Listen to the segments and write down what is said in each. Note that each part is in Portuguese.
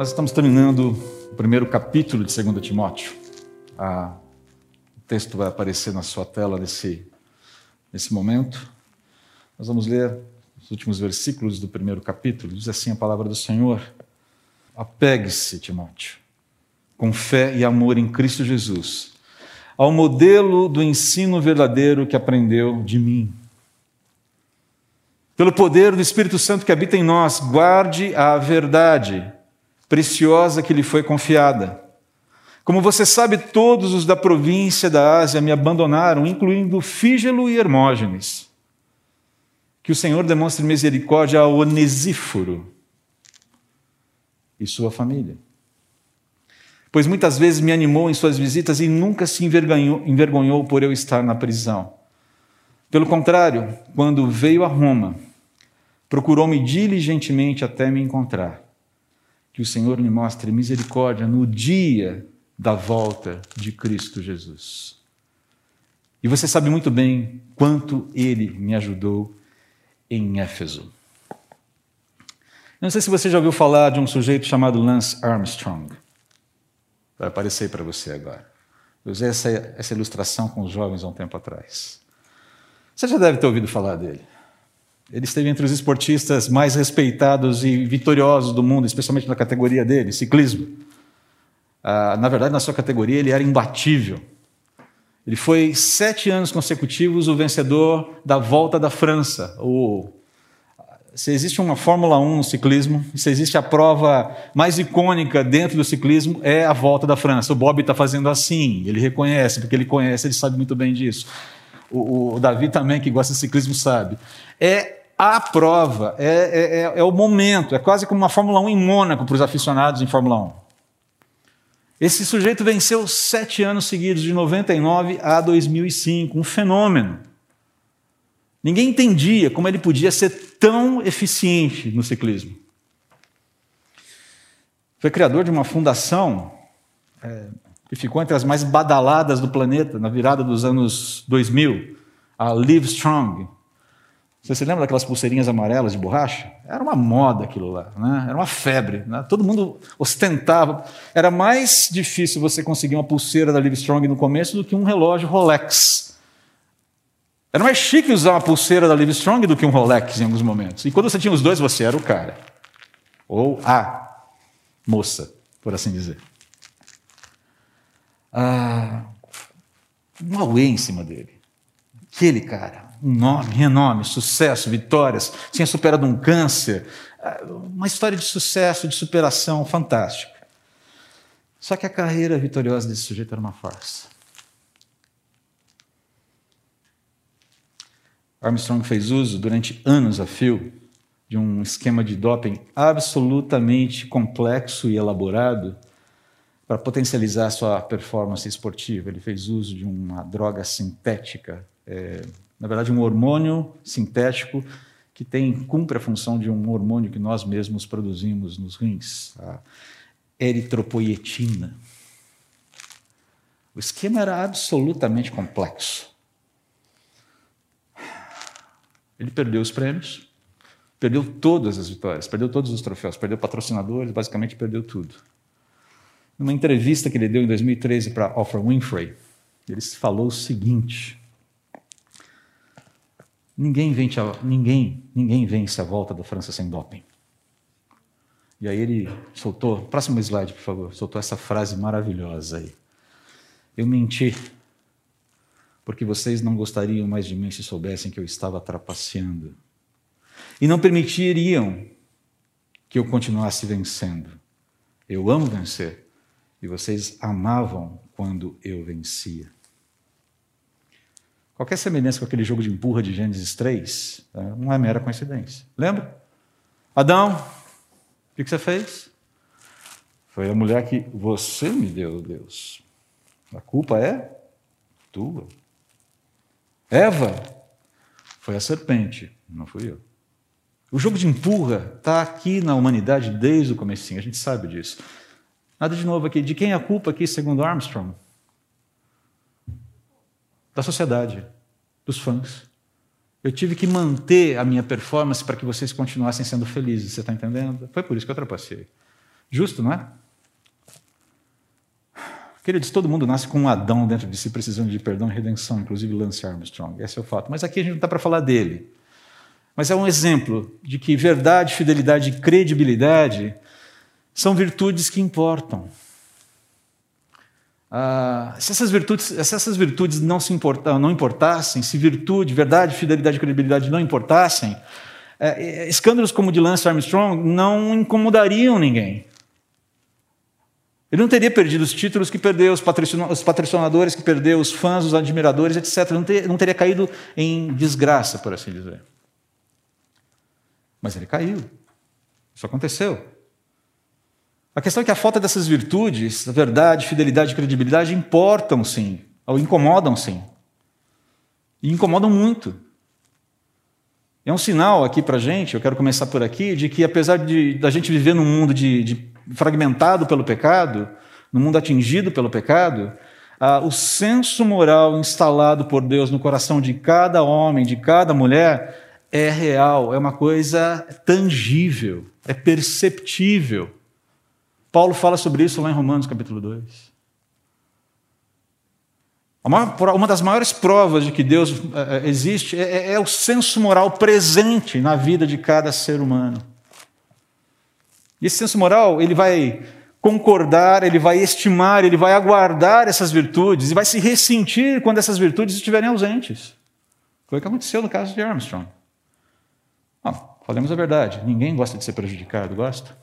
Nós estamos terminando o primeiro capítulo de 2 Timóteo. Ah, o texto vai aparecer na sua tela nesse, nesse momento. Nós vamos ler os últimos versículos do primeiro capítulo. Diz assim a palavra do Senhor: Apegue-se, Timóteo, com fé e amor em Cristo Jesus, ao modelo do ensino verdadeiro que aprendeu de mim. Pelo poder do Espírito Santo que habita em nós, guarde a verdade preciosa que lhe foi confiada. Como você sabe, todos os da província da Ásia me abandonaram, incluindo Fígelo e Hermógenes. Que o Senhor demonstre misericórdia a Onesíforo e sua família. Pois muitas vezes me animou em suas visitas e nunca se envergonhou, envergonhou por eu estar na prisão. Pelo contrário, quando veio a Roma, procurou-me diligentemente até me encontrar que o Senhor me mostre misericórdia no dia da volta de Cristo Jesus. E você sabe muito bem quanto ele me ajudou em Éfeso. Eu não sei se você já ouviu falar de um sujeito chamado Lance Armstrong. Vai aparecer para você agora. Eu usei essa, essa ilustração com os jovens há um tempo atrás. Você já deve ter ouvido falar dele. Ele esteve entre os esportistas mais respeitados e vitoriosos do mundo, especialmente na categoria dele, ciclismo. Ah, na verdade, na sua categoria, ele era imbatível. Ele foi sete anos consecutivos o vencedor da Volta da França. Ou, se existe uma Fórmula 1 no ciclismo, se existe a prova mais icônica dentro do ciclismo, é a Volta da França. O Bob está fazendo assim, ele reconhece, porque ele conhece, ele sabe muito bem disso. O, o Davi também, que gosta de ciclismo, sabe. É a prova, é, é, é, é, o momento, é quase como uma Fórmula 1 em Mônaco para os aficionados em Fórmula 1. Esse sujeito venceu sete anos seguidos, de 99 a 2005, um fenômeno. Ninguém entendia como ele podia ser tão eficiente no ciclismo. Foi criador de uma fundação é, que ficou entre as mais badaladas do planeta na virada dos anos 2000, a Live Strong, você se lembra daquelas pulseirinhas amarelas de borracha? Era uma moda aquilo lá, né? era uma febre. Né? Todo mundo ostentava. Era mais difícil você conseguir uma pulseira da Livestrong no começo do que um relógio Rolex. Era mais chique usar uma pulseira da Livestrong do que um Rolex em alguns momentos. E quando você tinha os dois, você era o cara. Ou a moça, por assim dizer. Ah, um auê em cima dele. Aquele cara um nome, renome, sucesso, vitórias, tinha superado um câncer, uma história de sucesso, de superação fantástica. Só que a carreira vitoriosa desse sujeito era uma farsa. Armstrong fez uso durante anos a fio de um esquema de doping absolutamente complexo e elaborado para potencializar sua performance esportiva. Ele fez uso de uma droga sintética é, na verdade, um hormônio sintético que tem, cumpre a função de um hormônio que nós mesmos produzimos nos rins, a eritropoietina. O esquema era absolutamente complexo. Ele perdeu os prêmios, perdeu todas as vitórias, perdeu todos os troféus, perdeu patrocinadores, basicamente perdeu tudo. Numa entrevista que ele deu em 2013 para Oprah Winfrey, ele falou o seguinte: Ninguém vence, a, ninguém, ninguém vence a volta da França sem doping. E aí ele soltou, próximo slide, por favor, soltou essa frase maravilhosa aí. Eu menti, porque vocês não gostariam mais de mim se soubessem que eu estava trapaceando. E não permitiriam que eu continuasse vencendo. Eu amo vencer, e vocês amavam quando eu vencia. Qualquer semelhança com aquele jogo de empurra de Gênesis 3 né, não é mera coincidência. Lembra? Adão, o que você fez? Foi a mulher que você me deu, Deus. A culpa é tua. Eva, foi a serpente, não fui eu. O jogo de empurra está aqui na humanidade desde o comecinho, a gente sabe disso. Nada de novo aqui. De quem é a culpa aqui, segundo Armstrong? Da sociedade, dos fãs. Eu tive que manter a minha performance para que vocês continuassem sendo felizes, você está entendendo? Foi por isso que eu trapacei. Justo, não é? Queridos, todo mundo nasce com um Adão dentro de si precisando de perdão e redenção, inclusive Lance Armstrong. Esse é o fato. Mas aqui a gente não está para falar dele. Mas é um exemplo de que verdade, fidelidade e credibilidade são virtudes que importam. Ah, se, essas virtudes, se essas virtudes não, se importa, não importassem, se virtude, verdade, fidelidade e credibilidade não importassem, é, escândalos como o de Lance Armstrong não incomodariam ninguém. Ele não teria perdido os títulos que perdeu, os patrocinadores que perdeu, os fãs, os admiradores, etc. Não, ter, não teria caído em desgraça, por assim dizer. Mas ele caiu. Isso aconteceu. A questão é que a falta dessas virtudes, a verdade, fidelidade e credibilidade, importam sim, ou incomodam sim. E incomodam muito. É um sinal aqui para gente, eu quero começar por aqui, de que apesar de da gente viver num mundo de, de fragmentado pelo pecado, num mundo atingido pelo pecado, ah, o senso moral instalado por Deus no coração de cada homem, de cada mulher, é real, é uma coisa tangível, é perceptível. Paulo fala sobre isso lá em Romanos capítulo 2. Uma das maiores provas de que Deus eh, eh, existe é, é, é o senso moral presente na vida de cada ser humano. E esse senso moral, ele vai concordar, ele vai estimar, ele vai aguardar essas virtudes e vai se ressentir quando essas virtudes estiverem ausentes. Foi o que aconteceu no caso de Armstrong. Bom, falemos a verdade, ninguém gosta de ser prejudicado, gosta?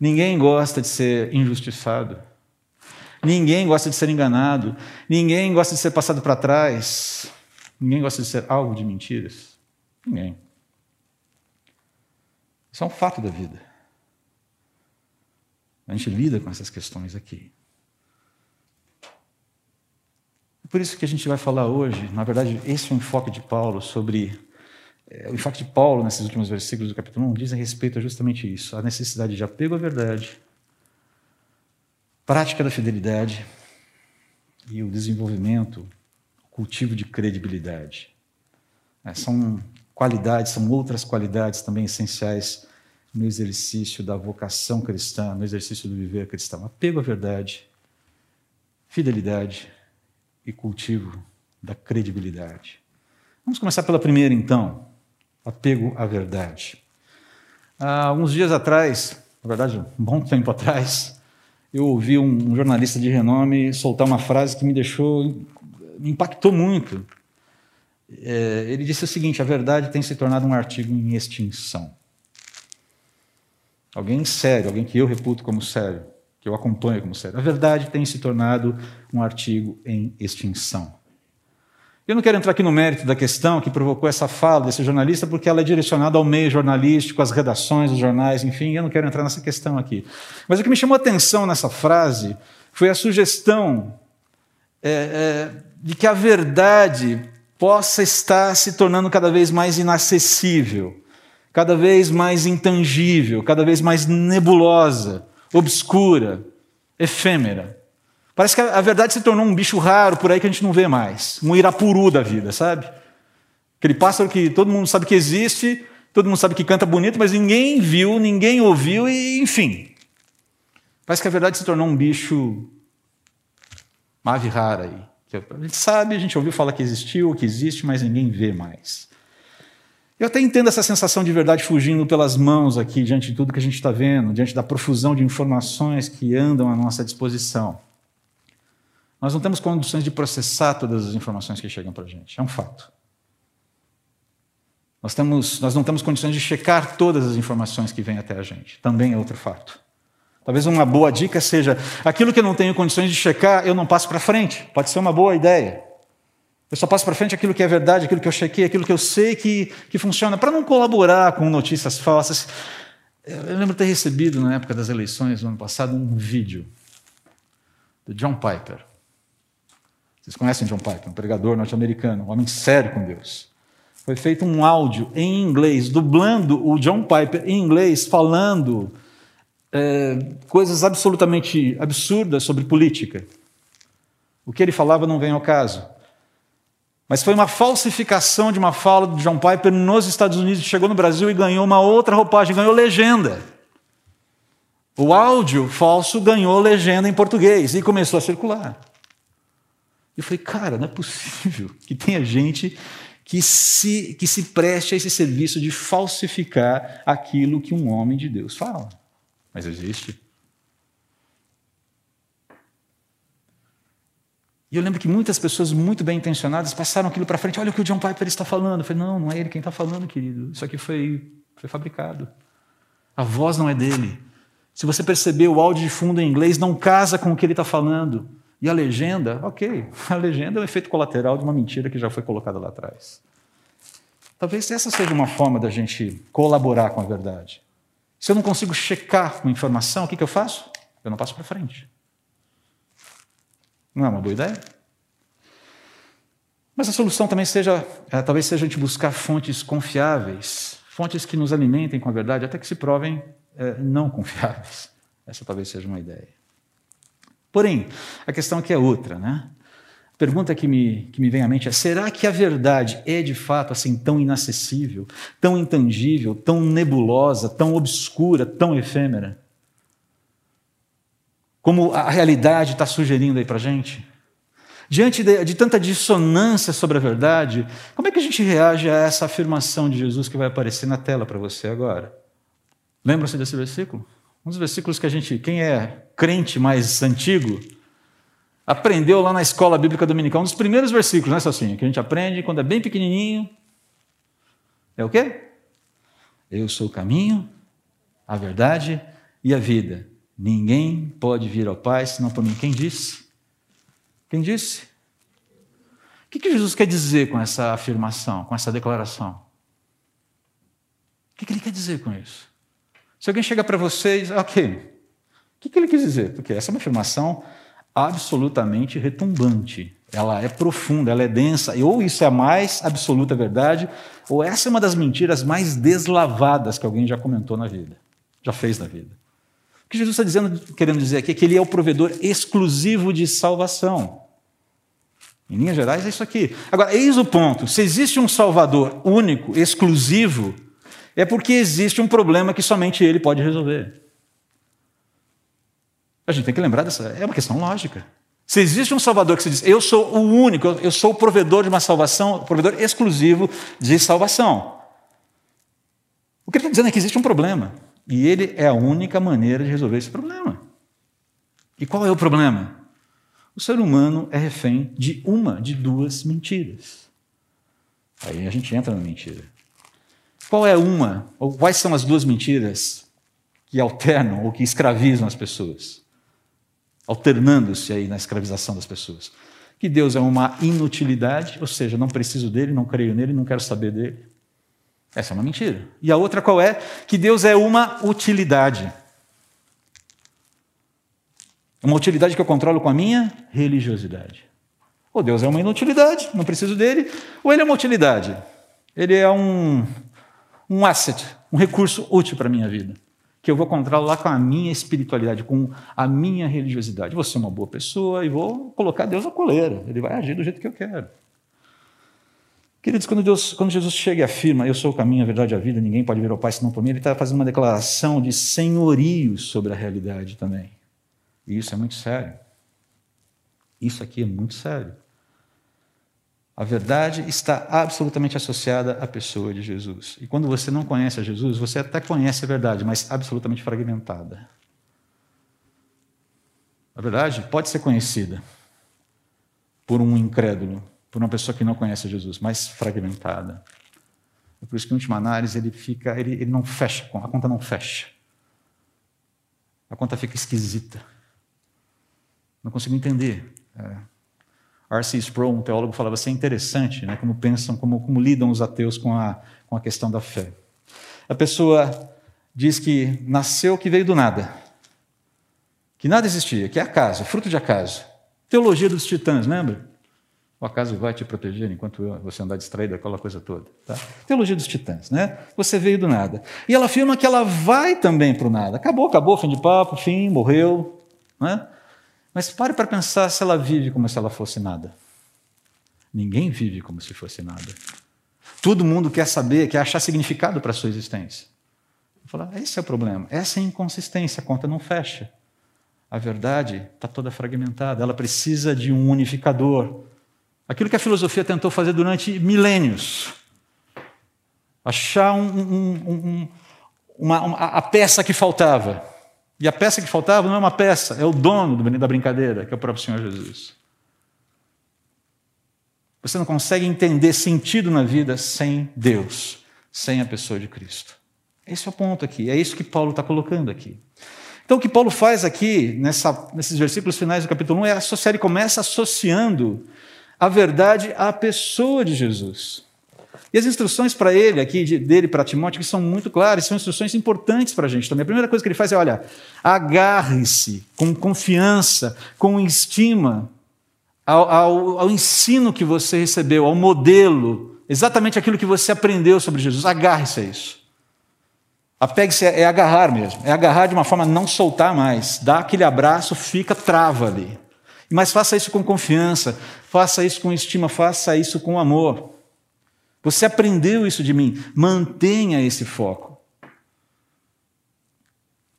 Ninguém gosta de ser injustiçado. Ninguém gosta de ser enganado. Ninguém gosta de ser passado para trás. Ninguém gosta de ser alvo de mentiras. Ninguém. Isso é um fato da vida. A gente lida com essas questões aqui. Por isso que a gente vai falar hoje, na verdade, esse é o enfoque de Paulo sobre. É, o enfoque de Paulo nesses últimos versículos do capítulo 1 diz a respeito a justamente isso: a necessidade de apego à verdade, prática da fidelidade e o desenvolvimento, o cultivo de credibilidade. É, são qualidades, são outras qualidades também essenciais no exercício da vocação cristã, no exercício do viver cristão. Apego à verdade, fidelidade e cultivo da credibilidade. Vamos começar pela primeira, então. Apego à verdade. Há uns dias atrás, na verdade, um bom tempo atrás, eu ouvi um jornalista de renome soltar uma frase que me deixou, me impactou muito. É, ele disse o seguinte: a verdade tem se tornado um artigo em extinção. Alguém sério, alguém que eu reputo como sério, que eu acompanho como sério. A verdade tem se tornado um artigo em extinção. Eu não quero entrar aqui no mérito da questão que provocou essa fala desse jornalista, porque ela é direcionada ao meio jornalístico, às redações dos jornais, enfim, eu não quero entrar nessa questão aqui. Mas o que me chamou a atenção nessa frase foi a sugestão é, é, de que a verdade possa estar se tornando cada vez mais inacessível cada vez mais intangível, cada vez mais nebulosa, obscura, efêmera. Parece que a verdade se tornou um bicho raro por aí que a gente não vê mais. Um irapuru da vida, sabe? Aquele pássaro que todo mundo sabe que existe, todo mundo sabe que canta bonito, mas ninguém viu, ninguém ouviu, e enfim. Parece que a verdade se tornou um bicho. uma ave rara aí. A gente sabe, a gente ouviu falar que existiu, que existe, mas ninguém vê mais. Eu até entendo essa sensação de verdade fugindo pelas mãos aqui, diante de tudo que a gente está vendo, diante da profusão de informações que andam à nossa disposição. Nós não temos condições de processar todas as informações que chegam para a gente, é um fato. Nós, temos, nós não temos condições de checar todas as informações que vêm até a gente, também é outro fato. Talvez uma boa dica seja: aquilo que eu não tenho condições de checar, eu não passo para frente. Pode ser uma boa ideia. Eu só passo para frente aquilo que é verdade, aquilo que eu chequei, aquilo que eu sei que, que funciona, para não colaborar com notícias falsas. Eu lembro ter recebido, na época das eleições, no ano passado, um vídeo do John Piper. Vocês conhecem John Piper, um pregador norte-americano, um homem sério com Deus. Foi feito um áudio em inglês, dublando o John Piper em inglês, falando é, coisas absolutamente absurdas sobre política. O que ele falava não vem ao caso. Mas foi uma falsificação de uma fala do John Piper nos Estados Unidos, chegou no Brasil e ganhou uma outra roupagem, ganhou legenda. O áudio falso ganhou legenda em português e começou a circular. Eu falei, cara, não é possível que tenha gente que se, que se preste a esse serviço de falsificar aquilo que um homem de Deus fala. Mas existe. E eu lembro que muitas pessoas muito bem intencionadas passaram aquilo para frente. Olha o que o John Piper está falando. Eu falei, não, não é ele quem está falando, querido. Isso aqui foi, foi fabricado. A voz não é dele. Se você perceber, o áudio de fundo em inglês não casa com o que ele está falando. E a legenda, ok, a legenda é um efeito colateral de uma mentira que já foi colocada lá atrás. Talvez essa seja uma forma da gente colaborar com a verdade. Se eu não consigo checar uma informação, o que, que eu faço? Eu não passo para frente. Não é uma boa ideia? Mas a solução também seja, é, talvez seja a gente buscar fontes confiáveis, fontes que nos alimentem com a verdade, até que se provem é, não confiáveis. Essa talvez seja uma ideia. Porém, a questão aqui é outra, né? A pergunta que me, que me vem à mente é: será que a verdade é de fato assim tão inacessível, tão intangível, tão nebulosa, tão obscura, tão efêmera? como a realidade está sugerindo aí para gente? Diante de, de, tanta dissonância sobre a verdade, como é que a gente reage a essa afirmação de Jesus que vai aparecer na tela para você agora? Lembra-se desse versículo? Um dos versículos que a gente, quem é crente mais antigo, aprendeu lá na escola bíblica dominical, um dos primeiros versículos, né, Salsinha? Que a gente aprende quando é bem pequenininho. É o quê? Eu sou o caminho, a verdade e a vida. Ninguém pode vir ao Pai senão por mim. Quem disse? Quem disse? O que, Jesus quer dizer com essa afirmação, com essa declaração? O que, ele quer dizer com isso? Se alguém chega para você diz, ok, o que ele quis dizer? Porque essa é uma afirmação absolutamente retumbante. Ela é profunda, ela é densa, e ou isso é a mais absoluta verdade, ou essa é uma das mentiras mais deslavadas que alguém já comentou na vida, já fez na vida. O que Jesus está dizendo, querendo dizer aqui é que ele é o provedor exclusivo de salvação. Em linhas gerais, é isso aqui. Agora, eis o ponto: se existe um Salvador único, exclusivo, é porque existe um problema que somente ele pode resolver. A gente tem que lembrar dessa. É uma questão lógica. Se existe um Salvador que se diz, eu sou o único, eu sou o provedor de uma salvação, provedor exclusivo de salvação. O que ele está dizendo é que existe um problema. E ele é a única maneira de resolver esse problema. E qual é o problema? O ser humano é refém de uma, de duas mentiras. Aí a gente entra na mentira. Qual é uma, ou quais são as duas mentiras que alternam ou que escravizam as pessoas? Alternando-se aí na escravização das pessoas. Que Deus é uma inutilidade, ou seja, não preciso dele, não creio nele, não quero saber dele. Essa é uma mentira. E a outra qual é? Que Deus é uma utilidade. Uma utilidade que eu controlo com a minha religiosidade. Ou Deus é uma inutilidade, não preciso dele, ou ele é uma utilidade. Ele é um, um asset, um recurso útil para a minha vida, que eu vou controlar com a minha espiritualidade, com a minha religiosidade. Vou ser uma boa pessoa e vou colocar Deus na coleira. Ele vai agir do jeito que eu quero. Queridos, quando, Deus, quando Jesus chega e afirma, eu sou o caminho, a verdade e a vida, ninguém pode vir ao Pai senão por mim, ele está fazendo uma declaração de senhorio sobre a realidade também. E isso é muito sério. Isso aqui é muito sério. A verdade está absolutamente associada à pessoa de Jesus. E quando você não conhece a Jesus, você até conhece a verdade, mas absolutamente fragmentada. A verdade pode ser conhecida por um incrédulo, por uma pessoa que não conhece Jesus, mais fragmentada. É por isso que, em última análise, ele fica, ele, ele não fecha, a conta não fecha. A conta fica esquisita. Não consigo entender. É. R.C. Sproul, um teólogo, falava assim, é interessante, né, como pensam, como, como lidam os ateus com a, com a questão da fé. A pessoa diz que nasceu que veio do nada, que nada existia, que é acaso, fruto de acaso. Teologia dos titãs, lembra? O acaso vai te proteger enquanto você andar distraído, aquela coisa toda. Tá? Teologia dos titãs, né? Você veio do nada. E ela afirma que ela vai também para o nada. Acabou, acabou, fim de papo, fim, morreu. Né? Mas pare para pensar se ela vive como se ela fosse nada. Ninguém vive como se fosse nada. Todo mundo quer saber, quer achar significado para a sua existência. Falar, esse é o problema, essa é a inconsistência, a conta não fecha. A verdade está toda fragmentada, ela precisa de um unificador. Aquilo que a filosofia tentou fazer durante milênios. Achar um, um, um, uma, uma, a peça que faltava. E a peça que faltava não é uma peça, é o dono da brincadeira, que é o próprio Senhor Jesus. Você não consegue entender sentido na vida sem Deus, sem a pessoa de Cristo. Esse é o ponto aqui, é isso que Paulo está colocando aqui. Então, o que Paulo faz aqui, nessa, nesses versículos finais do capítulo 1, é associar, ele começa associando a verdade à pessoa de Jesus. E as instruções para ele, aqui, dele para Timóteo, que são muito claras, são instruções importantes para a gente também. A primeira coisa que ele faz é: olha, agarre-se com confiança, com estima ao, ao, ao ensino que você recebeu, ao modelo, exatamente aquilo que você aprendeu sobre Jesus. Agarre-se a isso. Apegue-se é agarrar mesmo, é agarrar de uma forma não soltar mais, dá aquele abraço, fica, trava ali. Mas faça isso com confiança, faça isso com estima, faça isso com amor. Você aprendeu isso de mim, mantenha esse foco.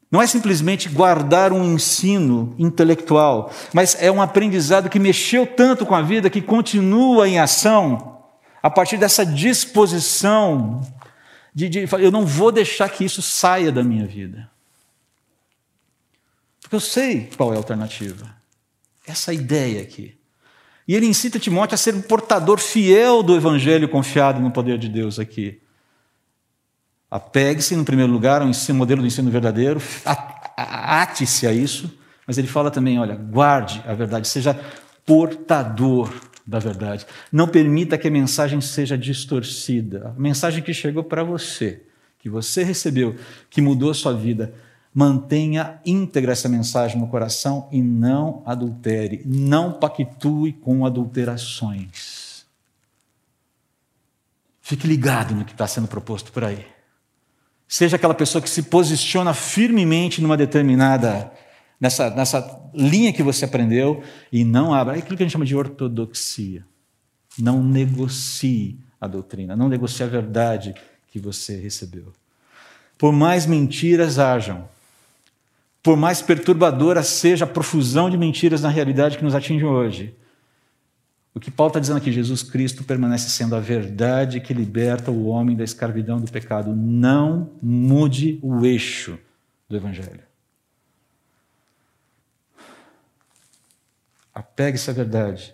Não é simplesmente guardar um ensino intelectual, mas é um aprendizado que mexeu tanto com a vida que continua em ação a partir dessa disposição de, de, eu não vou deixar que isso saia da minha vida. Porque eu sei qual é a alternativa. Essa ideia aqui. E ele incita Timóteo a ser um portador fiel do evangelho confiado no poder de Deus aqui. Apegue-se, no primeiro lugar, ao ensino, modelo do ensino verdadeiro, ate-se a isso, mas ele fala também: olha, guarde a verdade, seja portador da verdade. Não permita que a mensagem seja distorcida. A mensagem que chegou para você, que você recebeu, que mudou a sua vida, mantenha íntegra essa mensagem no coração e não adultere, não pactue com adulterações. Fique ligado no que está sendo proposto por aí. Seja aquela pessoa que se posiciona firmemente numa determinada nessa, nessa linha que você aprendeu e não abra. É aquilo que a gente chama de ortodoxia. Não negocie a doutrina, não negocie a verdade que você recebeu. Por mais mentiras hajam, por mais perturbadora seja a profusão de mentiras na realidade que nos atinge hoje, o que Paulo está dizendo aqui, Jesus Cristo permanece sendo a verdade que liberta o homem da escravidão do pecado. Não mude o eixo do Evangelho. Apegue-se à verdade,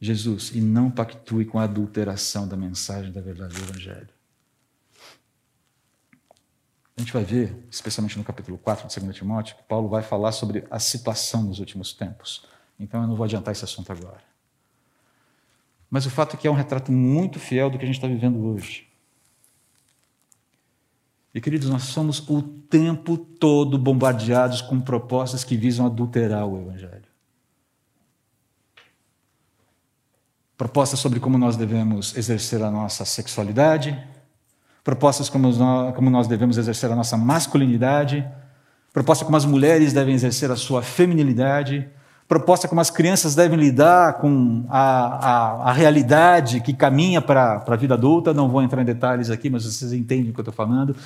Jesus, e não pactue com a adulteração da mensagem da verdade do Evangelho. A gente vai ver, especialmente no capítulo 4 de 2 Timóteo, que Paulo vai falar sobre a situação nos últimos tempos. Então eu não vou adiantar esse assunto agora. Mas o fato é que é um retrato muito fiel do que a gente está vivendo hoje. E, queridos, nós somos o tempo todo bombardeados com propostas que visam adulterar o Evangelho. propostas sobre como nós devemos exercer a nossa sexualidade, propostas como nós, como nós devemos exercer a nossa masculinidade, proposta como as mulheres devem exercer a sua feminilidade, proposta como as crianças devem lidar com a, a, a realidade que caminha para a vida adulta. Não vou entrar em detalhes aqui, mas vocês entendem o que eu estou falando.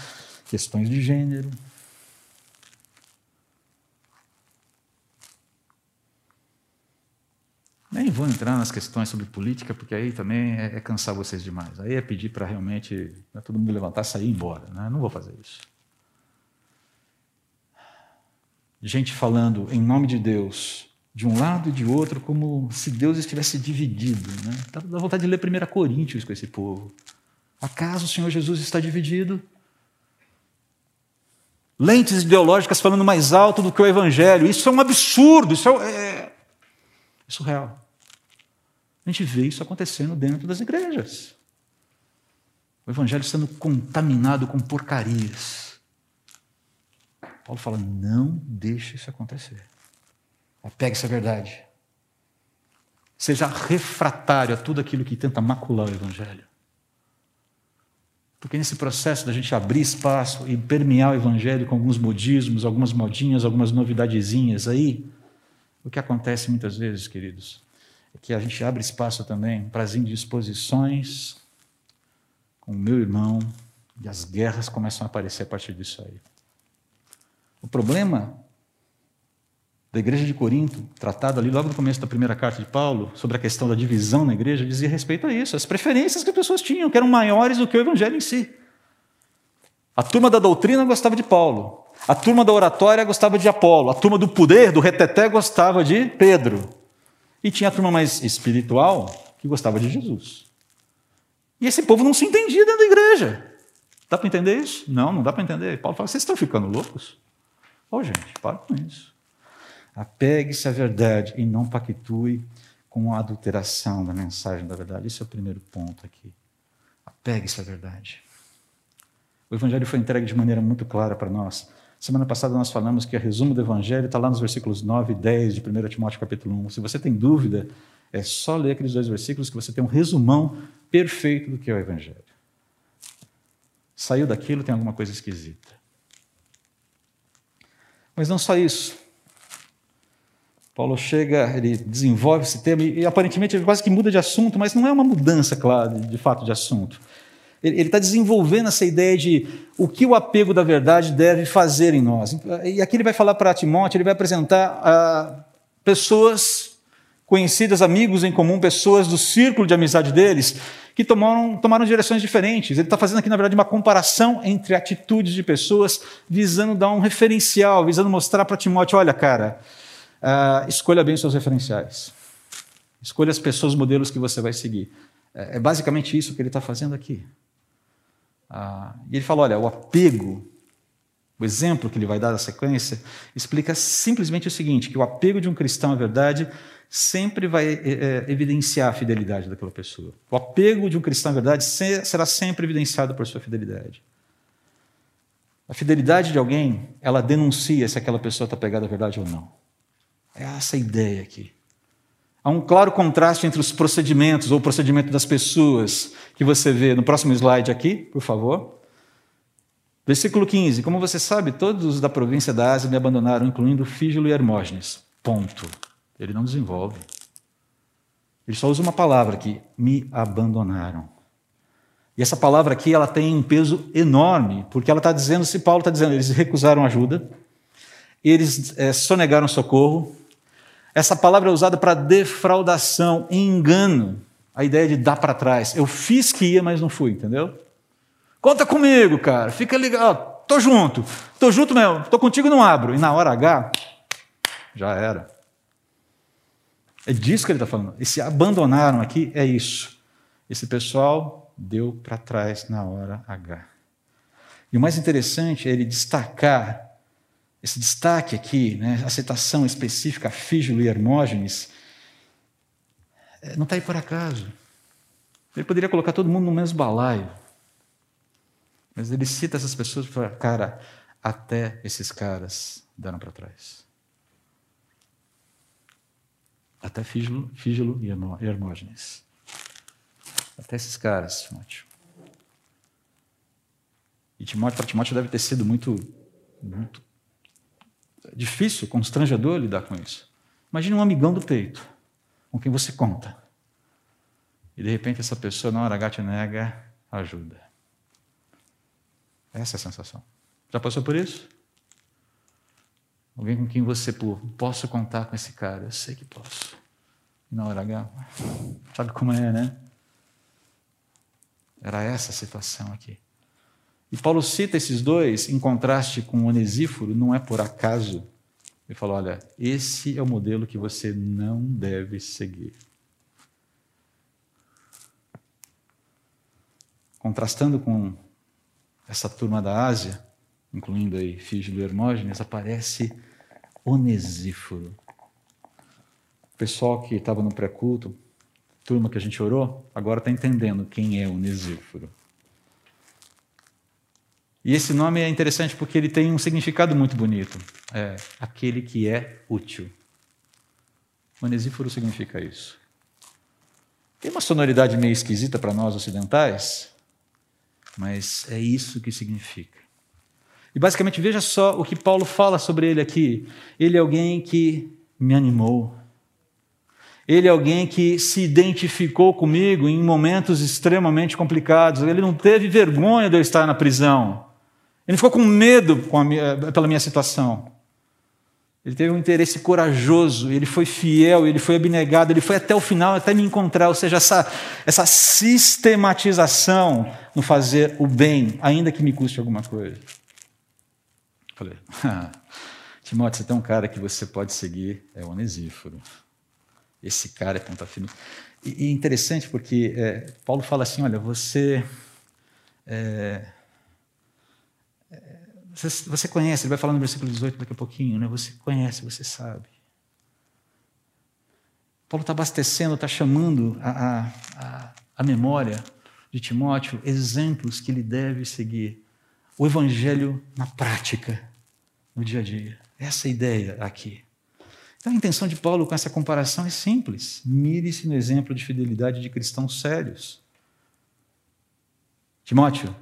Questões de gênero, Nem vou entrar nas questões sobre política, porque aí também é, é cansar vocês demais. Aí é pedir para realmente né, todo mundo levantar, sair e ir embora. Né? Não vou fazer isso. Gente falando em nome de Deus, de um lado e de outro, como se Deus estivesse dividido. Né? Dá vontade de ler 1 Coríntios com esse povo. Acaso o Senhor Jesus está dividido? Lentes ideológicas falando mais alto do que o Evangelho. Isso é um absurdo, isso é, é, é surreal. A gente vê isso acontecendo dentro das igrejas. O evangelho sendo contaminado com porcarias. Paulo fala: não deixe isso acontecer. Apegue-se à verdade. Seja refratário a tudo aquilo que tenta macular o evangelho. Porque nesse processo da gente abrir espaço e permear o evangelho com alguns modismos, algumas modinhas, algumas novidadezinhas aí, o que acontece muitas vezes, queridos, que a gente abre espaço também para as indisposições com o meu irmão, E as guerras começam a aparecer a partir disso aí. O problema da igreja de Corinto, tratado ali logo no começo da primeira carta de Paulo, sobre a questão da divisão na igreja, dizia respeito a isso, as preferências que as pessoas tinham, que eram maiores do que o evangelho em si. A turma da doutrina gostava de Paulo, a turma da oratória gostava de Apolo, a turma do poder, do reteté, gostava de Pedro. E tinha a turma mais espiritual que gostava de Jesus. E esse povo não se entendia dentro da igreja. Dá para entender isso? Não, não dá para entender. Paulo fala: vocês estão ficando loucos? Ô, oh, gente, para com isso. Apegue-se à verdade e não pactue com a adulteração da mensagem da verdade. Esse é o primeiro ponto aqui. Apegue-se à verdade. O Evangelho foi entregue de maneira muito clara para nós. Semana passada nós falamos que o resumo do Evangelho está lá nos versículos 9 e 10 de 1 Timóteo capítulo 1. Se você tem dúvida, é só ler aqueles dois versículos que você tem um resumão perfeito do que é o Evangelho. Saiu daquilo, tem alguma coisa esquisita. Mas não só isso. Paulo chega, ele desenvolve esse tema e, e aparentemente ele quase que muda de assunto, mas não é uma mudança, claro, de fato, de assunto. Ele está desenvolvendo essa ideia de o que o apego da verdade deve fazer em nós. E aqui ele vai falar para Timóteo, ele vai apresentar ah, pessoas conhecidas, amigos em comum, pessoas do círculo de amizade deles, que tomaram, tomaram direções diferentes. Ele está fazendo aqui, na verdade, uma comparação entre atitudes de pessoas, visando dar um referencial, visando mostrar para Timóteo: olha, cara, uh, escolha bem os seus referenciais. Escolha as pessoas, modelos que você vai seguir. É, é basicamente isso que ele está fazendo aqui. Uh, e ele fala: olha, o apego, o exemplo que ele vai dar na sequência, explica simplesmente o seguinte: que o apego de um cristão à verdade sempre vai é, evidenciar a fidelidade daquela pessoa. O apego de um cristão à verdade será sempre evidenciado por sua fidelidade. A fidelidade de alguém, ela denuncia se aquela pessoa está pegada à verdade ou não. É essa a ideia aqui. Há um claro contraste entre os procedimentos ou o procedimento das pessoas que você vê no próximo slide aqui, por favor. Versículo 15. Como você sabe, todos da província da Ásia me abandonaram, incluindo Fígilo e Hermógenes. Ponto. Ele não desenvolve. Ele só usa uma palavra aqui: me abandonaram. E essa palavra aqui ela tem um peso enorme, porque ela está dizendo, se Paulo está dizendo, eles recusaram ajuda, eles é, sonegaram socorro, essa palavra é usada para defraudação, engano. A ideia de dar para trás. Eu fiz que ia, mas não fui, entendeu? Conta comigo, cara. Fica ligado. Tô junto. Tô junto mesmo. Tô contigo não abro. E na hora H, já era. É disso que ele está falando. E se abandonaram aqui, é isso. Esse pessoal deu para trás na hora H. E o mais interessante é ele destacar esse destaque aqui, né, a citação específica a Fígilo e Hermógenes, é, não está aí por acaso. Ele poderia colocar todo mundo no mesmo balaio. Mas ele cita essas pessoas para, cara, até esses caras deram para trás. Até Fígilo, Fígilo e Hermógenes. Até esses caras, Timóteo. E Timóteo, para Timóteo deve ter sido muito, muito difícil, constrangedor lidar com isso. Imagine um amigão do peito, com quem você conta. E de repente essa pessoa, na hora H, te nega ajuda. Essa é a sensação. Já passou por isso? Alguém com quem você, pô, posso contar com esse cara? Eu sei que posso. E na hora H, sabe como é, né? Era essa a situação aqui. E Paulo cita esses dois em contraste com Onesíforo, não é por acaso. Ele fala: olha, esse é o modelo que você não deve seguir. Contrastando com essa turma da Ásia, incluindo aí Fígilo e Hermógenes, aparece Onesíforo. O pessoal que estava no pré-culto, turma que a gente orou, agora está entendendo quem é Onesíforo. E esse nome é interessante porque ele tem um significado muito bonito. É aquele que é útil. Onesíforo significa isso. Tem uma sonoridade meio esquisita para nós ocidentais, mas é isso que significa. E basicamente, veja só o que Paulo fala sobre ele aqui. Ele é alguém que me animou. Ele é alguém que se identificou comigo em momentos extremamente complicados. Ele não teve vergonha de eu estar na prisão. Ele ficou com medo com minha, pela minha situação. Ele teve um interesse corajoso, ele foi fiel, ele foi abnegado, ele foi até o final, até me encontrar. Ou seja, essa, essa sistematização no fazer o bem, ainda que me custe alguma coisa. Falei, Timóteo, você tem um cara que você pode seguir, é Onesíforo. Esse cara é ponta firme. E, e interessante porque é, Paulo fala assim: olha, você, é, é, você. Você conhece, ele vai falar no versículo 18 daqui a pouquinho, né? Você conhece, você sabe. Paulo está abastecendo, está chamando a, a, a memória de Timóteo exemplos que ele deve seguir. O evangelho na prática, no dia a dia. Essa é ideia aqui. Então a intenção de Paulo com essa comparação é simples. Mire-se no exemplo de fidelidade de cristãos sérios. Timóteo,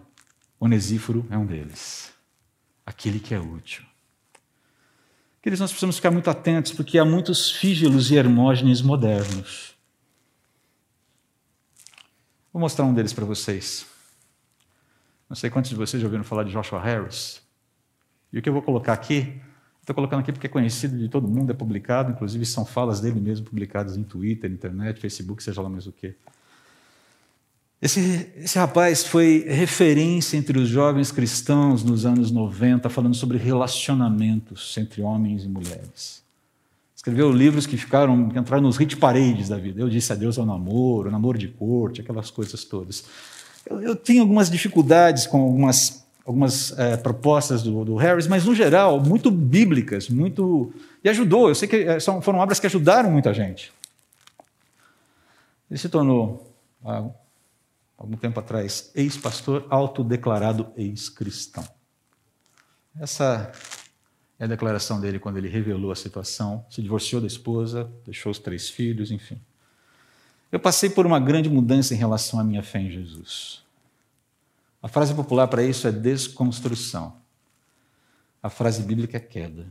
Onesíforo é um deles. Aquele que é útil. Queridos, nós precisamos ficar muito atentos, porque há muitos fígilos e hermógenes modernos. Vou mostrar um deles para vocês. Não sei quantos de vocês já ouviram falar de Joshua Harris. E o que eu vou colocar aqui Estou colocando aqui porque é conhecido de todo mundo, é publicado, inclusive são falas dele mesmo publicadas em Twitter, internet, Facebook, seja lá mais o quê. Esse, esse rapaz foi referência entre os jovens cristãos nos anos 90, falando sobre relacionamentos entre homens e mulheres. Escreveu livros que ficaram, que entraram nos hit parades da vida. Eu disse adeus ao namoro, namoro de corte, aquelas coisas todas. Eu, eu tinha algumas dificuldades com algumas algumas é, propostas do, do, Harris, mas no geral muito bíblicas, muito e ajudou. Eu sei que é, são, foram obras que ajudaram muita gente. Ele se tornou algum tempo atrás ex-pastor, autodeclarado ex-cristão. Essa é a declaração dele quando ele revelou a situação, se divorciou da esposa, deixou os três filhos, enfim. Eu passei por uma grande mudança em relação à minha fé em Jesus. A frase popular para isso é desconstrução. A frase bíblica é queda.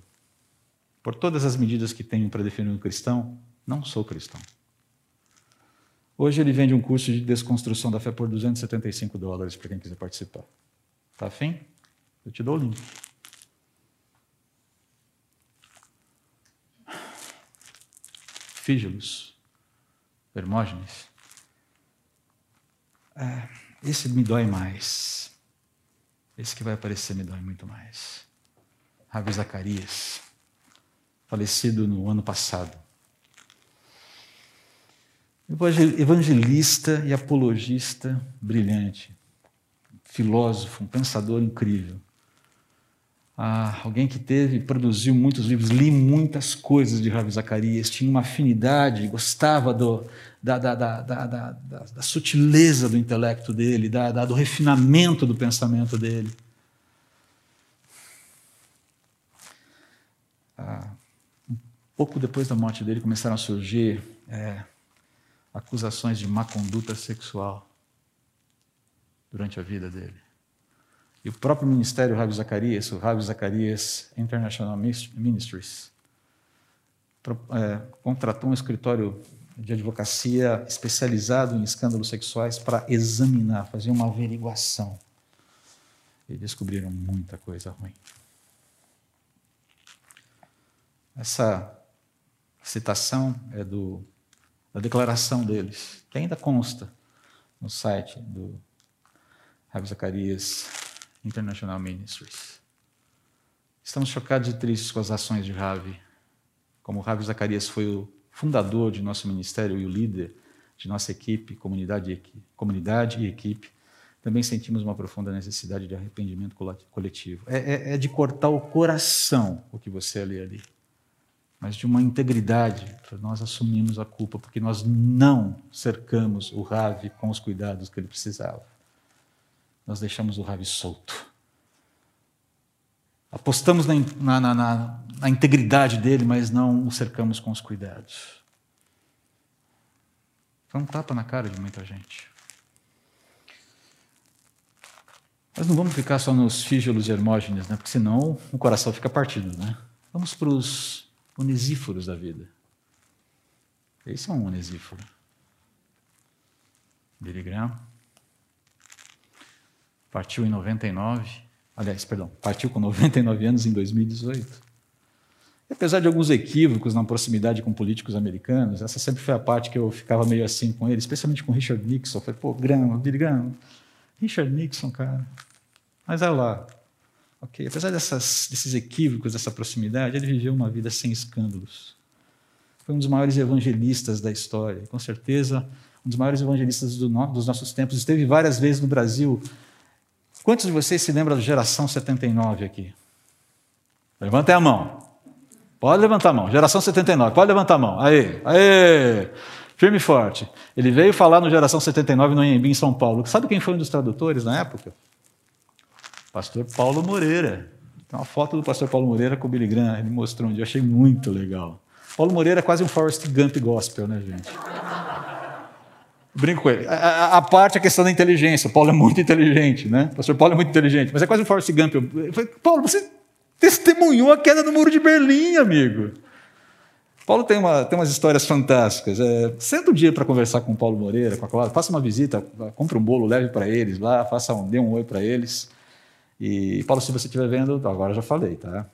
Por todas as medidas que tenho para definir um cristão, não sou cristão. Hoje ele vende um curso de desconstrução da fé por 275 dólares para quem quiser participar. Tá afim? Eu te dou o link. Fígilos, Hermógenes. É. Esse me dói mais. Esse que vai aparecer me dói muito mais. Rabi Zacarias, falecido no ano passado. Evangelista e apologista brilhante, filósofo, um pensador incrível. Ah, alguém que teve, produziu muitos livros, li muitas coisas de Ravi Zacarias, tinha uma afinidade, gostava do, da, da, da, da, da sutileza do intelecto dele, do refinamento do pensamento dele. Ah, um pouco depois da morte dele começaram a surgir é, acusações de má conduta sexual durante a vida dele. E o próprio ministério Ravi Zacarias, o Ravi Zacarias International Ministries, é, contratou um escritório de advocacia especializado em escândalos sexuais para examinar, fazer uma averiguação. E descobriram muita coisa ruim. Essa citação é do, da declaração deles, que ainda consta no site do Ravi Zacarias International Ministries. Estamos chocados e tristes com as ações de Ravi. Como Ravi Zacarias foi o fundador de nosso ministério e o líder de nossa equipe, comunidade e equipe, comunidade e equipe, também sentimos uma profunda necessidade de arrependimento coletivo. É, é, é de cortar o coração o que você lê ali, mas de uma integridade. Nós assumimos a culpa porque nós não cercamos o Ravi com os cuidados que ele precisava nós deixamos o Ravi solto. Apostamos na, na, na, na, integridade dele, mas não o cercamos com os cuidados. Foi um tapa na cara de muita gente. Mas não vamos ficar só nos fígilos e hermógenes, né? porque senão o coração fica partido. Né? Vamos para os onesíforos da vida. Esse é um onesíforo. Billy Graham partiu em 99, aliás, perdão, partiu com 99 anos em 2018. E apesar de alguns equívocos na proximidade com políticos americanos, essa sempre foi a parte que eu ficava meio assim com ele, especialmente com Richard Nixon. Eu falei, pô, Graham, Billy Graham, Richard Nixon, cara. Mas olha lá, ok, apesar dessas, desses equívocos, dessa proximidade, ele viveu uma vida sem escândalos. Foi um dos maiores evangelistas da história, com certeza um dos maiores evangelistas do no, dos nossos tempos. Esteve várias vezes no Brasil. Quantos de vocês se lembram da geração 79 aqui? Levantem a mão. Pode levantar a mão. Geração 79, pode levantar a mão. Aí, aí. Firme e forte. Ele veio falar no Geração 79 no Anhembi, em São Paulo. Sabe quem foi um dos tradutores na época? Pastor Paulo Moreira. Tem uma foto do pastor Paulo Moreira com o Billy Graham. Ele mostrou um dia, achei muito legal. Paulo Moreira é quase um Forrest Gump gospel, né, gente? Brinco com ele. A, a, a, parte, a questão da inteligência. O Paulo é muito inteligente, né? O pastor Paulo é muito inteligente, mas é quase um Forrest Gump. Eu falei, Paulo, você testemunhou a queda do muro de Berlim, amigo. Paulo tem, uma, tem umas histórias fantásticas. É, senta um dia para conversar com o Paulo Moreira, com a Cláudia, faça uma visita, compre um bolo, leve para eles lá, faça um, dê um oi para eles. E, Paulo, se você estiver vendo, agora já falei, tá?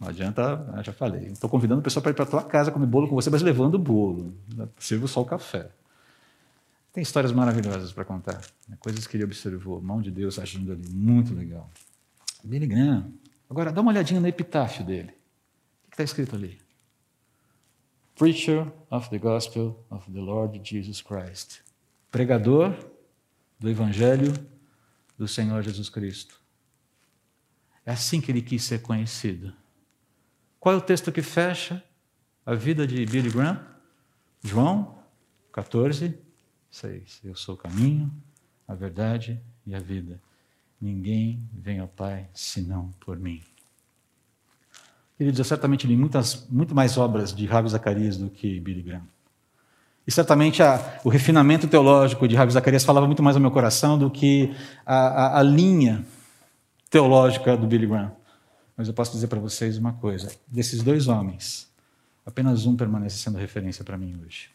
Não adianta, já falei. Estou convidando o pessoal para ir para tua casa comer bolo com você, mas levando o bolo. Sirvo só o café. Tem histórias maravilhosas para contar, né? coisas que ele observou, mão de Deus agindo ali, muito legal. Billy Graham. Agora, dá uma olhadinha no epitáfio dele. O que está escrito ali? Preacher of the Gospel of the Lord Jesus Christ. Pregador do Evangelho do Senhor Jesus Cristo. É assim que ele quis ser conhecido. Qual é o texto que fecha a vida de Billy Graham? João 14, 6. Eu sou o caminho, a verdade e a vida. Ninguém vem ao Pai senão por mim. Queridos, eu certamente li muitas, muito mais obras de Ravi Zacarias do que Billy Graham. E certamente a, o refinamento teológico de Ravi Zacarias falava muito mais ao meu coração do que a, a, a linha teológica do Billy Graham. Mas eu posso dizer para vocês uma coisa: desses dois homens, apenas um permanece sendo referência para mim hoje.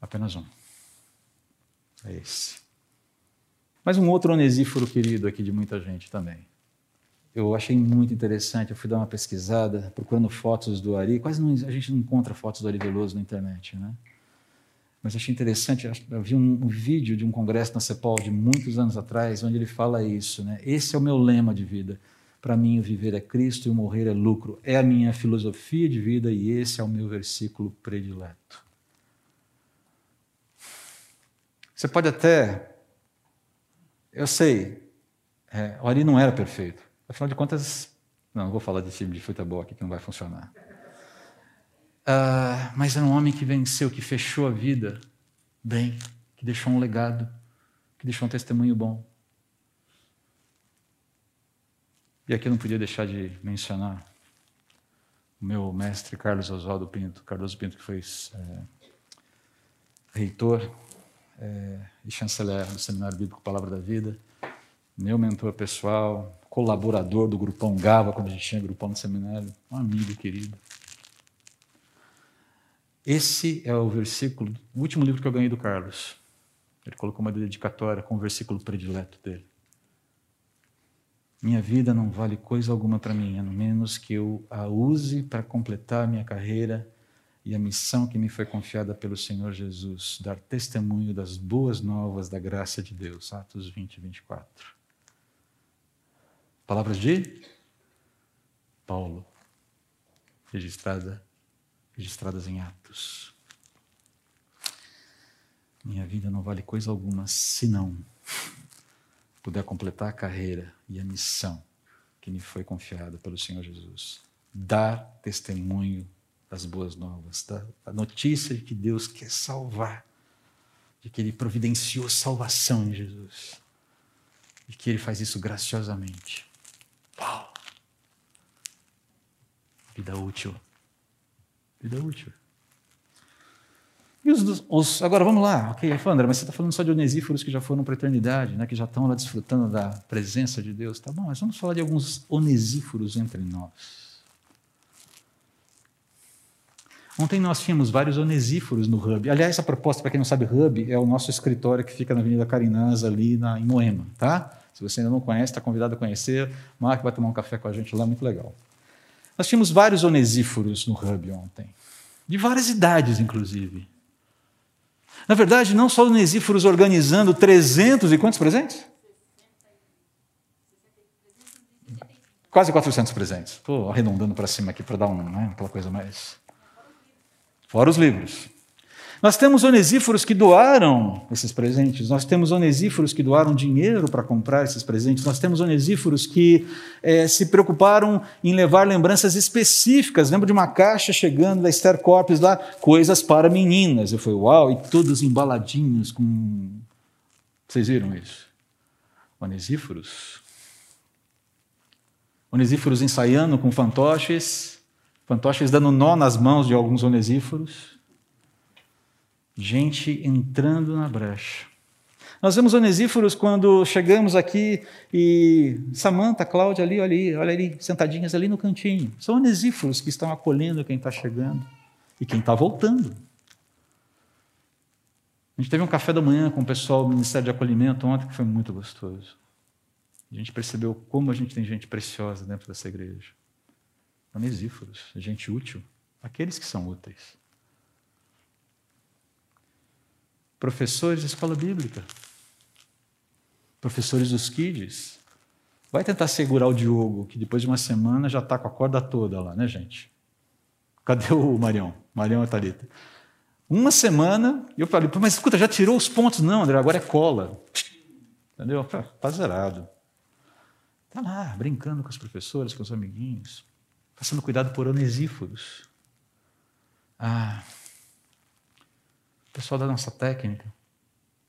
Apenas um. É esse. Mas um outro onesíforo querido aqui de muita gente também. Eu achei muito interessante, eu fui dar uma pesquisada, procurando fotos do Ari. Quase não, a gente não encontra fotos do Ari Veloso na internet, né? Mas achei interessante, eu vi um, vídeo de um congresso na CEPOL de muitos anos atrás, onde ele fala isso, né? Esse é o meu lema de vida. Para mim, o viver é Cristo e o morrer é lucro. É a minha filosofia de vida e esse é o meu versículo predileto. Você pode até. Eu sei, é, o Ari não era perfeito. Afinal de contas, não, não vou falar de time de futebol aqui que não vai funcionar. Uh, mas era um homem que venceu, que fechou a vida bem, que deixou um legado, que deixou um testemunho bom. E aqui eu não podia deixar de mencionar o meu mestre Carlos Oswaldo Pinto, Carlos Pinto, que foi é, reitor é, e chanceler do Seminário Bíblico Palavra da Vida, meu mentor pessoal, colaborador do Grupão Gava, quando a gente tinha grupão no seminário, um amigo querido. Esse é o versículo, o último livro que eu ganhei do Carlos. Ele colocou uma dedicatória com o versículo predileto dele. Minha vida não vale coisa alguma para mim, a menos que eu a use para completar minha carreira e a missão que me foi confiada pelo Senhor Jesus, dar testemunho das boas novas da graça de Deus. Atos 20, 24. Palavras de Paulo, registrada, registradas em Atos. Minha vida não vale coisa alguma senão puder completar a carreira e a missão que me foi confiada pelo Senhor Jesus. Dar testemunho das boas novas, da, notícia de que Deus quer salvar, de que Ele providenciou salvação em Jesus, e que Ele faz isso graciosamente. Uau! Vida útil. Vida útil. E os, os, agora vamos lá, ok, Efandra, mas você está falando só de onesíforos que já foram para a eternidade, né, que já estão lá desfrutando da presença de Deus. Tá bom, mas vamos falar de alguns onesíforos entre nós. Ontem nós tínhamos vários onesíforos no Hub. Aliás, a proposta, para quem não sabe, Hub é o nosso escritório que fica na Avenida Carinãs, ali na, em Moema. Tá? Se você ainda não conhece, está convidado a conhecer. Mark vai tomar um café com a gente lá, muito legal. Nós tínhamos vários onesíforos no Hub ontem, de várias idades, inclusive. Na verdade, não só onesíforos organizando 300 e quantos presentes? Quase 400 presentes. Estou arredondando para cima aqui para dar um, né, aquela coisa mais. Fora os livros. Nós temos onesíforos que doaram esses presentes, nós temos onesíforos que doaram dinheiro para comprar esses presentes, nós temos onesíforos que é, se preocuparam em levar lembranças específicas. Lembro de uma caixa chegando da Esther Corpus lá, coisas para meninas. Eu falei, uau, e todos embaladinhos com. Vocês viram isso? Onesíforos. Onesíforos ensaiando com fantoches fantoches dando nó nas mãos de alguns onesíforos, gente entrando na brecha. Nós vemos onesíforos quando chegamos aqui e Samanta, Cláudia ali, olha ali, olha ali, sentadinhas ali no cantinho. São onesíforos que estão acolhendo quem está chegando e quem está voltando. A gente teve um café da manhã com o pessoal do Ministério de Acolhimento ontem que foi muito gostoso. A gente percebeu como a gente tem gente preciosa dentro dessa igreja onesíforos, gente útil, aqueles que são úteis. Professores de escola bíblica, professores dos kids. Vai tentar segurar o Diogo, que depois de uma semana já está com a corda toda lá, né, gente? Cadê o Marião? Marião e Thalita. Uma semana, e eu falei, mas escuta, já tirou os pontos? Não, André, agora é cola. Entendeu? Está zerado. Está lá, brincando com os professores, com os amiguinhos. Sendo cuidado por onesíforos. Ah, pessoal da nossa técnica,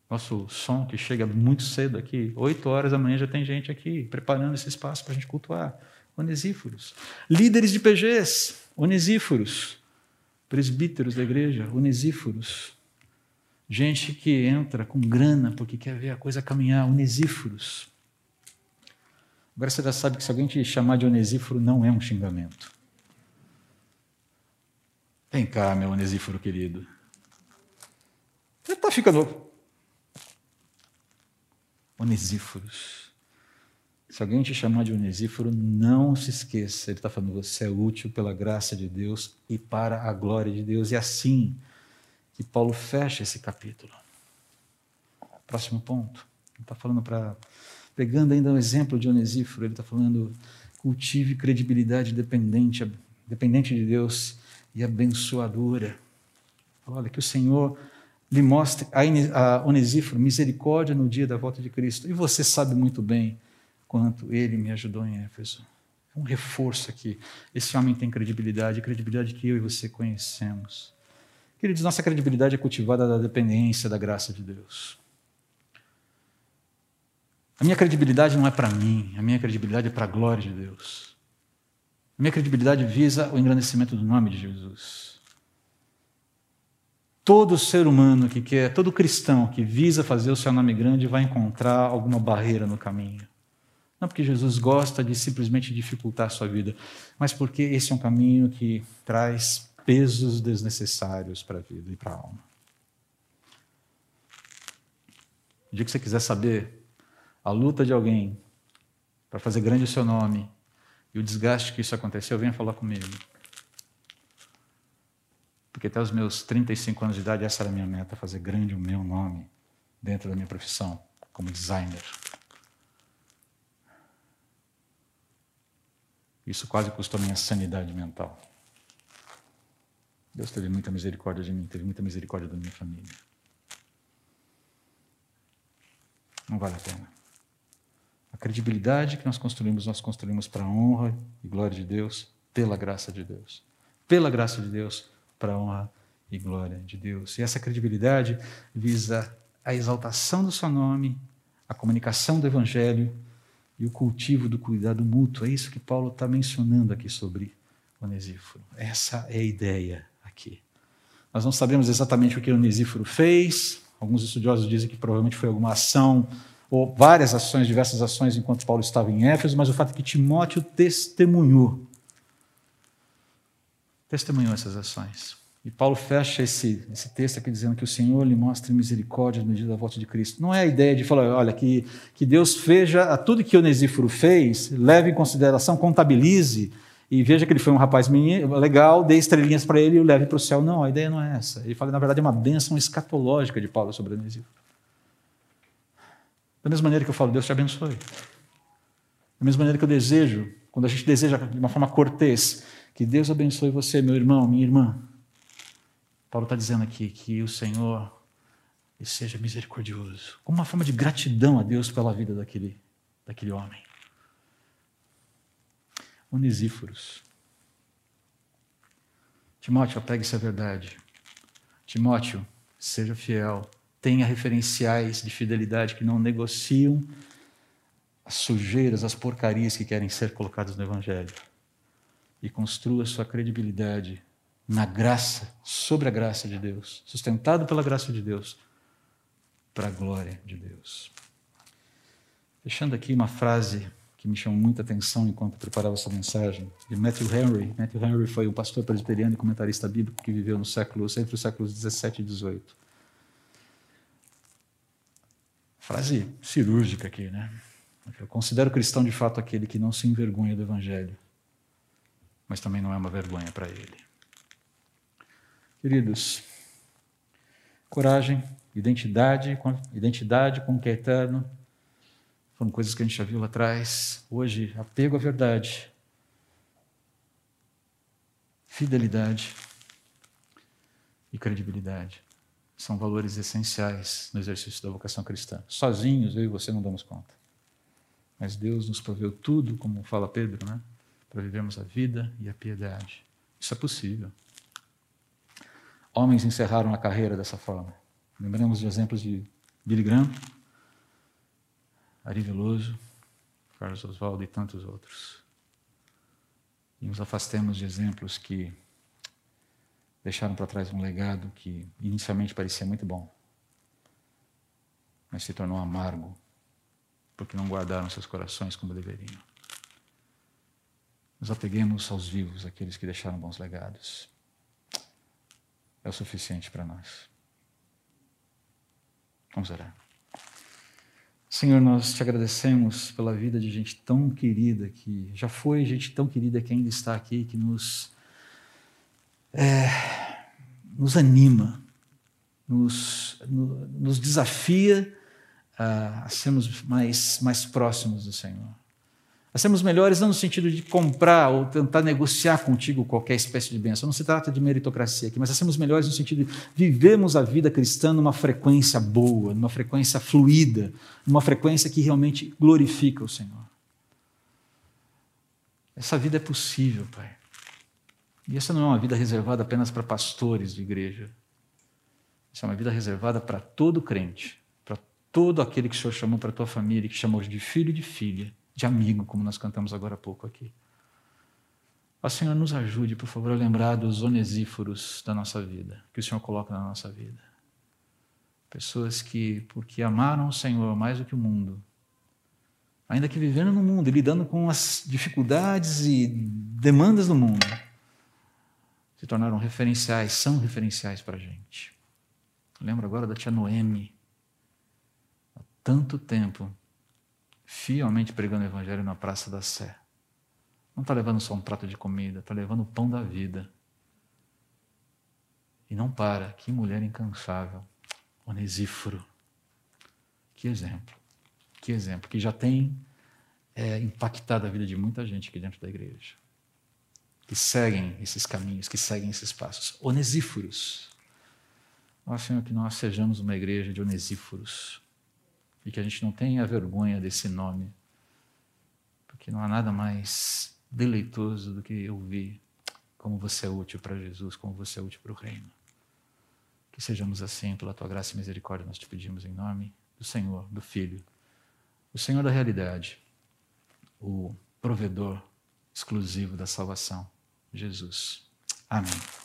nosso som que chega muito cedo aqui, oito horas da manhã já tem gente aqui preparando esse espaço para a gente cultuar. Onesíforos. Líderes de PGs, onesíforos. Presbíteros da igreja, onesíforos. Gente que entra com grana porque quer ver a coisa caminhar, onesíforos. Agora você já sabe que se alguém te chamar de onesíforo, não é um xingamento. Vem cá, meu onesíforo querido. Você está ficando. Onesíforos. Se alguém te chamar de onesíforo, não se esqueça. Ele está falando, você é útil pela graça de Deus e para a glória de Deus. E assim que Paulo fecha esse capítulo. Próximo ponto. Ele está falando para Pegando ainda o exemplo de Onesíforo, ele está falando: cultive credibilidade dependente, dependente de Deus e abençoadora. Olha, que o Senhor lhe mostre a Onesíforo misericórdia no dia da volta de Cristo. E você sabe muito bem quanto ele me ajudou em Éfeso. É um reforço aqui. Esse homem tem credibilidade, credibilidade que eu e você conhecemos. Queridos, nossa credibilidade é cultivada da dependência da graça de Deus. A minha credibilidade não é para mim, a minha credibilidade é para a glória de Deus. A minha credibilidade visa o engrandecimento do nome de Jesus. Todo ser humano que quer, todo cristão que visa fazer o seu nome grande vai encontrar alguma barreira no caminho. Não porque Jesus gosta de simplesmente dificultar a sua vida, mas porque esse é um caminho que traz pesos desnecessários para a vida e para a alma. O dia que você quiser saber a luta de alguém para fazer grande o seu nome e o desgaste que isso aconteceu, venha falar comigo. Porque até os meus 35 anos de idade, essa era a minha meta, fazer grande o meu nome dentro da minha profissão, como designer. Isso quase custou minha sanidade mental. Deus teve muita misericórdia de mim, teve muita misericórdia da minha família. Não vale a pena. A credibilidade que nós construímos, nós construímos para a honra e glória de Deus, pela graça de Deus. Pela graça de Deus, para a honra e glória de Deus. E essa credibilidade visa a exaltação do seu nome, a comunicação do Evangelho e o cultivo do cuidado mútuo. É isso que Paulo está mencionando aqui sobre Onesíforo. Essa é a ideia aqui. Nós não sabemos exatamente o que Onesíforo fez. Alguns estudiosos dizem que provavelmente foi alguma ação ou várias ações, diversas ações enquanto Paulo estava em Éfeso, mas o fato é que Timóteo testemunhou. Testemunhou essas ações. E Paulo fecha esse, esse texto aqui dizendo que o Senhor lhe mostre misericórdia no dia da volta de Cristo. Não é a ideia de falar, olha, que, que Deus veja a tudo que Onesíforo fez, leve em consideração, contabilize e veja que ele foi um rapaz legal, dê estrelinhas para ele e o leve para o céu. Não, a ideia não é essa. Ele fala, na verdade, é uma bênção escatológica de Paulo sobre Onesíforo. Da mesma maneira que eu falo, Deus te abençoe. Da mesma maneira que eu desejo, quando a gente deseja de uma forma cortês, que Deus abençoe você, meu irmão, minha irmã. Paulo está dizendo aqui que o Senhor seja misericordioso, como uma forma de gratidão a Deus pela vida daquele, daquele homem. Onesíforos. Timóteo, apegue essa verdade. Timóteo, seja fiel. Tenha referenciais de fidelidade que não negociam as sujeiras, as porcarias que querem ser colocadas no Evangelho. E construa sua credibilidade na graça, sobre a graça de Deus, sustentado pela graça de Deus, para a glória de Deus. Deixando aqui uma frase que me chamou muita atenção enquanto preparava essa mensagem, de Matthew Henry. Matthew Henry foi um pastor presbiteriano e comentarista bíblico que viveu no século, entre os séculos 17 e 18. Frase cirúrgica aqui, né? Eu considero cristão de fato aquele que não se envergonha do evangelho, mas também não é uma vergonha para ele. Queridos, coragem, identidade, identidade com o que é eterno, foram coisas que a gente já viu lá atrás. Hoje, apego à verdade, fidelidade e credibilidade são valores essenciais no exercício da vocação cristã. Sozinhos, eu e você não damos conta. Mas Deus nos proveu tudo, como fala Pedro, né? Para vivermos a vida e a piedade. Isso é possível homens encerraram a carreira dessa forma. Lembramos de exemplos de Billy Graham, Ari Veloso, Carlos Oswaldo e tantos outros. E nos afastemos de exemplos que deixaram para trás um legado que inicialmente parecia muito bom, mas se tornou amargo, porque não guardaram seus corações como deveriam. Nos apeguemos aos vivos, aqueles que deixaram bons legados é o suficiente para nós. Vamos orar. Senhor, nós te agradecemos pela vida de gente tão querida que já foi, gente tão querida que ainda está aqui, que nos, é, nos anima, nos, nos desafia a, a sermos mais, mais próximos do Senhor a sermos melhores não no sentido de comprar ou tentar negociar contigo qualquer espécie de bênção. Não se trata de meritocracia aqui, mas a sermos melhores no sentido de vivemos a vida cristã numa frequência boa, numa frequência fluida, numa frequência que realmente glorifica o Senhor. Essa vida é possível, Pai. E essa não é uma vida reservada apenas para pastores de igreja. Essa é uma vida reservada para todo crente, para todo aquele que o Senhor chamou para a tua família, que chamou de filho e de filha de amigo, como nós cantamos agora há pouco aqui. Ó Senhor, nos ajude, por favor, a lembrar dos onesíforos da nossa vida, que o Senhor coloca na nossa vida. Pessoas que, porque amaram o Senhor mais do que o mundo, ainda que vivendo no mundo e lidando com as dificuldades e demandas do mundo, se tornaram referenciais, são referenciais para a gente. lembro agora da tia Noemi. Há tanto tempo fielmente pregando o Evangelho na Praça da Sé. Não está levando só um prato de comida, está levando o pão da vida. E não para. Que mulher incansável. Onesíforo. Que exemplo. Que exemplo. Que já tem é, impactado a vida de muita gente aqui dentro da igreja. Que seguem esses caminhos, que seguem esses passos. Onesíforos. Ó Senhor, que nós sejamos uma igreja de onesíforos e que a gente não tenha vergonha desse nome, porque não há nada mais deleitoso do que ouvir como você é útil para Jesus, como você é útil para o reino. Que sejamos assim, pela tua graça e misericórdia, nós te pedimos em nome do Senhor, do Filho, o Senhor da realidade, o provedor exclusivo da salvação, Jesus. Amém.